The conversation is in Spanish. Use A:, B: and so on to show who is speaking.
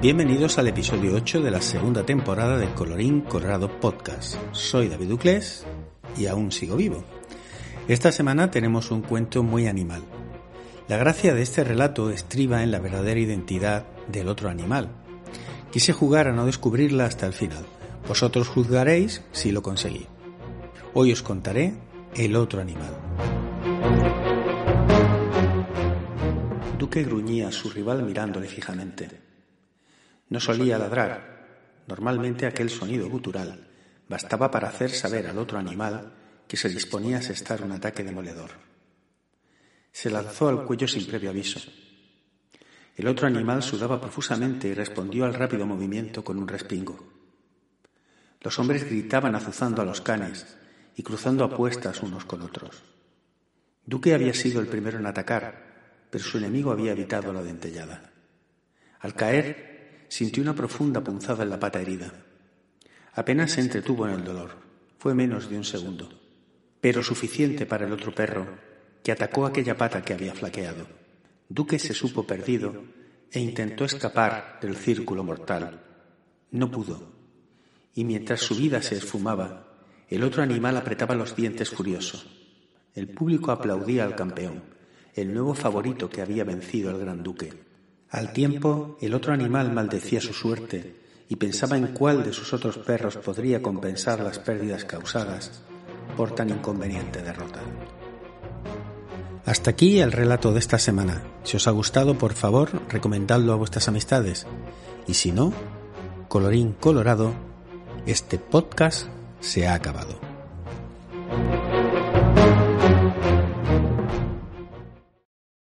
A: Bienvenidos al episodio 8 de la segunda temporada de Colorín Colorado Podcast. Soy David Duclés y aún sigo vivo. Esta semana tenemos un cuento muy animal. La gracia de este relato estriba en la verdadera identidad del otro animal. Quise jugar a no descubrirla hasta el final. Vosotros juzgaréis si lo conseguí. Hoy os contaré el otro animal. Duque gruñía a su rival mirándole fijamente. No solía ladrar. Normalmente aquel sonido gutural bastaba para hacer saber al otro animal que se disponía a asestar un ataque demoledor. Se lanzó al cuello sin previo aviso. El otro animal sudaba profusamente y respondió al rápido movimiento con un respingo. Los hombres gritaban azuzando a los canes y cruzando apuestas unos con otros. Duque había sido el primero en atacar, pero su enemigo había evitado la dentellada. Al caer, sintió una profunda punzada en la pata herida. Apenas se entretuvo en el dolor. Fue menos de un segundo, pero suficiente para el otro perro, que atacó aquella pata que había flaqueado. Duque se supo perdido e intentó escapar del círculo mortal. No pudo. Y mientras su vida se esfumaba, el otro animal apretaba los dientes furioso. El público aplaudía al campeón, el nuevo favorito que había vencido al gran duque. Al tiempo, el otro animal maldecía su suerte y pensaba en cuál de sus otros perros podría compensar las pérdidas causadas por tan inconveniente derrota. Hasta aquí el relato de esta semana. Si os ha gustado, por favor, recomendadlo a vuestras amistades. Y si no, colorín colorado, este podcast se ha acabado.